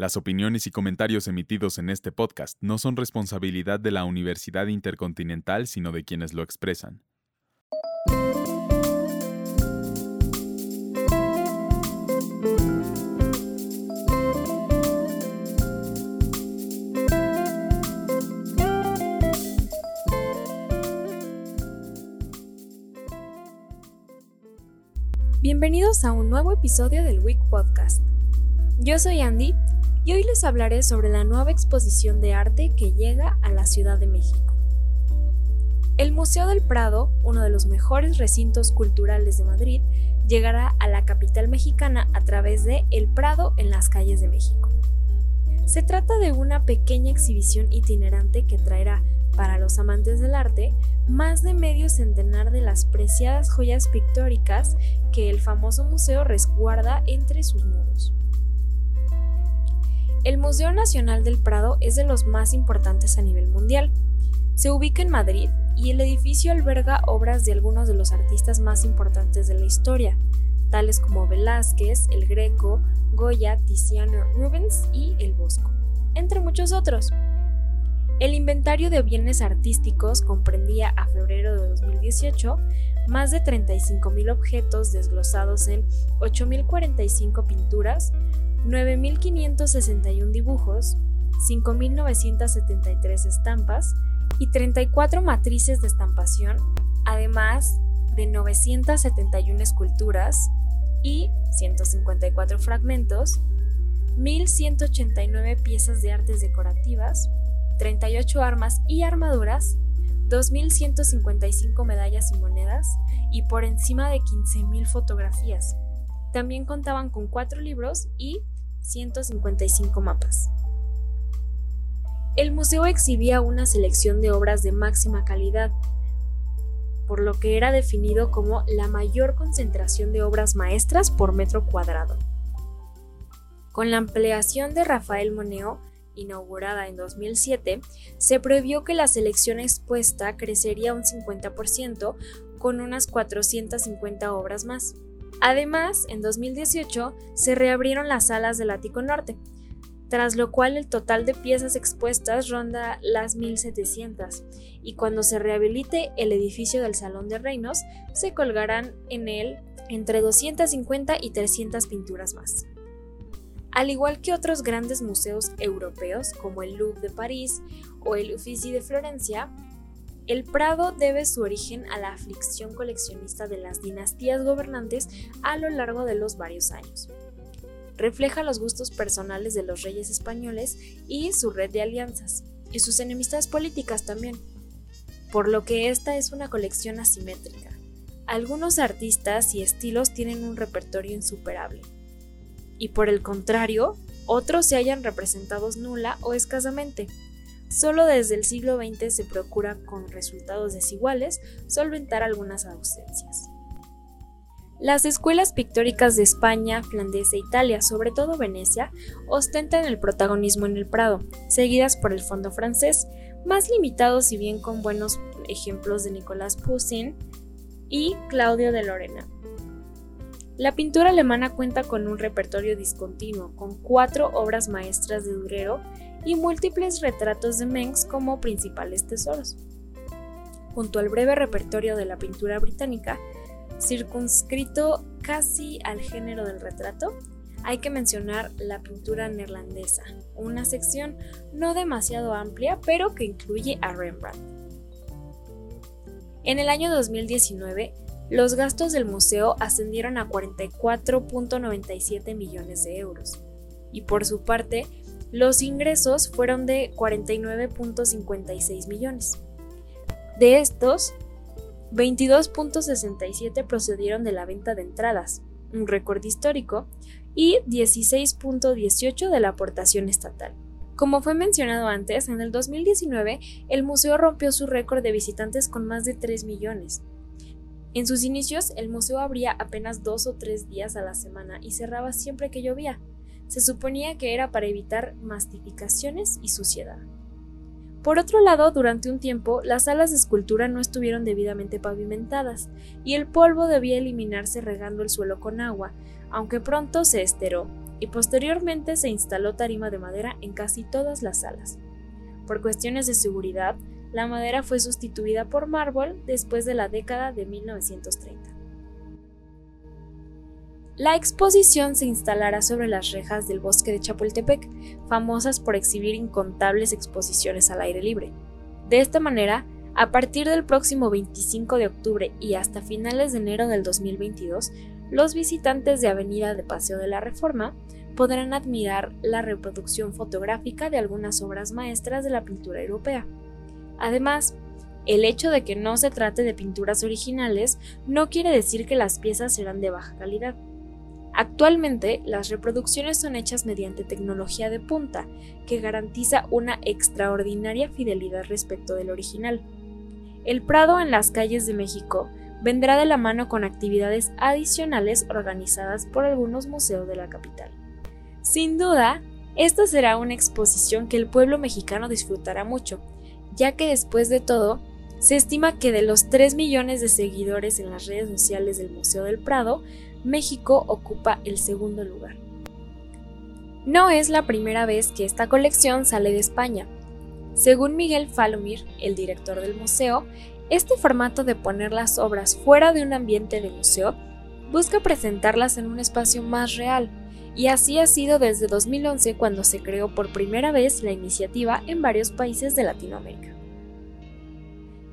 Las opiniones y comentarios emitidos en este podcast no son responsabilidad de la Universidad Intercontinental, sino de quienes lo expresan. Bienvenidos a un nuevo episodio del Week Podcast. Yo soy Andy hoy les hablaré sobre la nueva exposición de arte que llega a la Ciudad de México. El Museo del Prado, uno de los mejores recintos culturales de Madrid, llegará a la capital mexicana a través de El Prado en las calles de México. Se trata de una pequeña exhibición itinerante que traerá, para los amantes del arte, más de medio centenar de las preciadas joyas pictóricas que el famoso museo resguarda entre sus muros. El Museo Nacional del Prado es de los más importantes a nivel mundial. Se ubica en Madrid y el edificio alberga obras de algunos de los artistas más importantes de la historia, tales como Velázquez, El Greco, Goya, Tiziano, Rubens y El Bosco, entre muchos otros. El inventario de bienes artísticos comprendía a febrero de 2018 más de 35.000 objetos desglosados en 8.045 pinturas, 9.561 dibujos, 5.973 estampas y 34 matrices de estampación, además de 971 esculturas y 154 fragmentos, 1.189 piezas de artes decorativas, 38 armas y armaduras, 2.155 medallas y monedas y por encima de 15.000 fotografías. También contaban con cuatro libros y 155 mapas. El museo exhibía una selección de obras de máxima calidad, por lo que era definido como la mayor concentración de obras maestras por metro cuadrado. Con la ampliación de Rafael Moneo, inaugurada en 2007, se previó que la selección expuesta crecería un 50% con unas 450 obras más. Además, en 2018 se reabrieron las salas del Ático Norte, tras lo cual el total de piezas expuestas ronda las 1700, y cuando se rehabilite el edificio del Salón de Reinos, se colgarán en él entre 250 y 300 pinturas más. Al igual que otros grandes museos europeos como el Louvre de París o el Uffizi de Florencia, el Prado debe su origen a la aflicción coleccionista de las dinastías gobernantes a lo largo de los varios años. Refleja los gustos personales de los reyes españoles y su red de alianzas, y sus enemistades políticas también, por lo que esta es una colección asimétrica. Algunos artistas y estilos tienen un repertorio insuperable, y por el contrario, otros se hallan representados nula o escasamente, Solo desde el siglo XX se procura, con resultados desiguales, solventar algunas ausencias. Las escuelas pictóricas de España, Flandes e Italia, sobre todo Venecia, ostentan el protagonismo en el Prado, seguidas por el fondo francés, más limitado si bien con buenos ejemplos de Nicolas Poussin y Claudio de Lorena. La pintura alemana cuenta con un repertorio discontinuo, con cuatro obras maestras de Durero y múltiples retratos de Mengs como principales tesoros. Junto al breve repertorio de la pintura británica, circunscrito casi al género del retrato, hay que mencionar la pintura neerlandesa, una sección no demasiado amplia, pero que incluye a Rembrandt. En el año 2019, los gastos del museo ascendieron a 44.97 millones de euros, y por su parte, los ingresos fueron de 49.56 millones. De estos, 22.67 procedieron de la venta de entradas, un récord histórico, y 16.18 de la aportación estatal. Como fue mencionado antes, en el 2019 el museo rompió su récord de visitantes con más de 3 millones. En sus inicios, el museo abría apenas dos o tres días a la semana y cerraba siempre que llovía, se suponía que era para evitar mastificaciones y suciedad. Por otro lado, durante un tiempo, las salas de escultura no estuvieron debidamente pavimentadas y el polvo debía eliminarse regando el suelo con agua, aunque pronto se esteró, y posteriormente se instaló tarima de madera en casi todas las salas. Por cuestiones de seguridad, la madera fue sustituida por mármol después de la década de 1930. La exposición se instalará sobre las rejas del bosque de Chapultepec, famosas por exhibir incontables exposiciones al aire libre. De esta manera, a partir del próximo 25 de octubre y hasta finales de enero del 2022, los visitantes de Avenida de Paseo de la Reforma podrán admirar la reproducción fotográfica de algunas obras maestras de la pintura europea. Además, el hecho de que no se trate de pinturas originales no quiere decir que las piezas serán de baja calidad. Actualmente, las reproducciones son hechas mediante tecnología de punta, que garantiza una extraordinaria fidelidad respecto del original. El Prado en las calles de México vendrá de la mano con actividades adicionales organizadas por algunos museos de la capital. Sin duda, esta será una exposición que el pueblo mexicano disfrutará mucho, ya que después de todo, se estima que de los 3 millones de seguidores en las redes sociales del Museo del Prado, México ocupa el segundo lugar. No es la primera vez que esta colección sale de España. Según Miguel Falomir, el director del museo, este formato de poner las obras fuera de un ambiente de museo busca presentarlas en un espacio más real, y así ha sido desde 2011 cuando se creó por primera vez la iniciativa en varios países de Latinoamérica.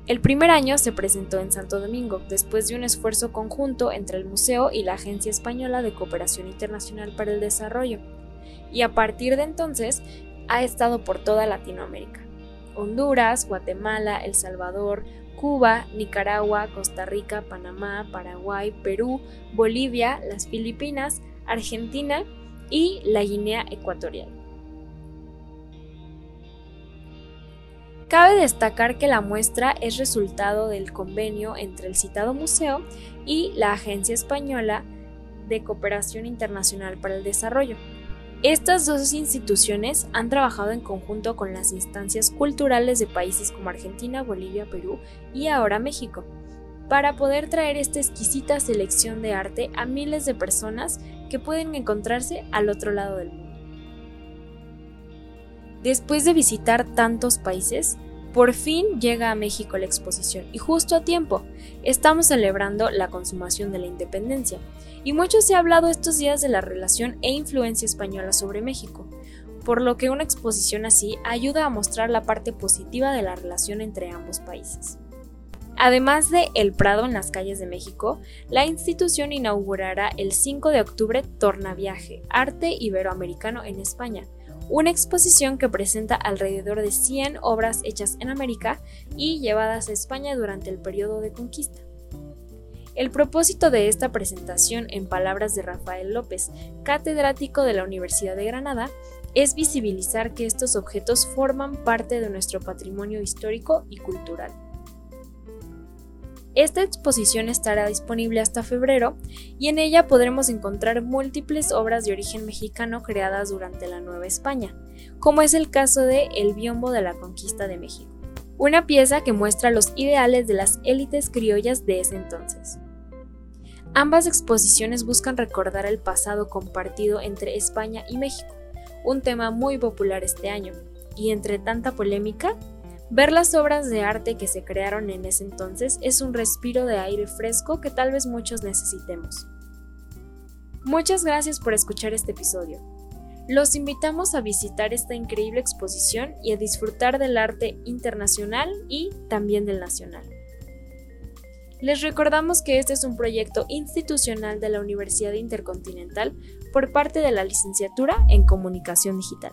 El primer año se presentó en Santo Domingo, después de un esfuerzo conjunto entre el museo y la Agencia Española de Cooperación Internacional para el Desarrollo, y a partir de entonces ha estado por toda Latinoamérica. Honduras, Guatemala, El Salvador, Cuba, Nicaragua, Costa Rica, Panamá, Paraguay, Perú, Bolivia, las Filipinas, Argentina y la Guinea Ecuatorial. Cabe destacar que la muestra es resultado del convenio entre el citado museo y la Agencia Española de Cooperación Internacional para el Desarrollo. Estas dos instituciones han trabajado en conjunto con las instancias culturales de países como Argentina, Bolivia, Perú y ahora México, para poder traer esta exquisita selección de arte a miles de personas que pueden encontrarse al otro lado del mundo. Después de visitar tantos países, por fin llega a México la exposición y justo a tiempo. Estamos celebrando la consumación de la independencia y mucho se ha hablado estos días de la relación e influencia española sobre México, por lo que una exposición así ayuda a mostrar la parte positiva de la relación entre ambos países. Además de El Prado en las calles de México, la institución inaugurará el 5 de octubre Tornaviaje, Arte Iberoamericano en España, una exposición que presenta alrededor de 100 obras hechas en América y llevadas a España durante el periodo de conquista. El propósito de esta presentación, en palabras de Rafael López, catedrático de la Universidad de Granada, es visibilizar que estos objetos forman parte de nuestro patrimonio histórico y cultural. Esta exposición estará disponible hasta febrero y en ella podremos encontrar múltiples obras de origen mexicano creadas durante la Nueva España, como es el caso de El biombo de la conquista de México, una pieza que muestra los ideales de las élites criollas de ese entonces. Ambas exposiciones buscan recordar el pasado compartido entre España y México, un tema muy popular este año, y entre tanta polémica, Ver las obras de arte que se crearon en ese entonces es un respiro de aire fresco que tal vez muchos necesitemos. Muchas gracias por escuchar este episodio. Los invitamos a visitar esta increíble exposición y a disfrutar del arte internacional y también del nacional. Les recordamos que este es un proyecto institucional de la Universidad Intercontinental por parte de la Licenciatura en Comunicación Digital.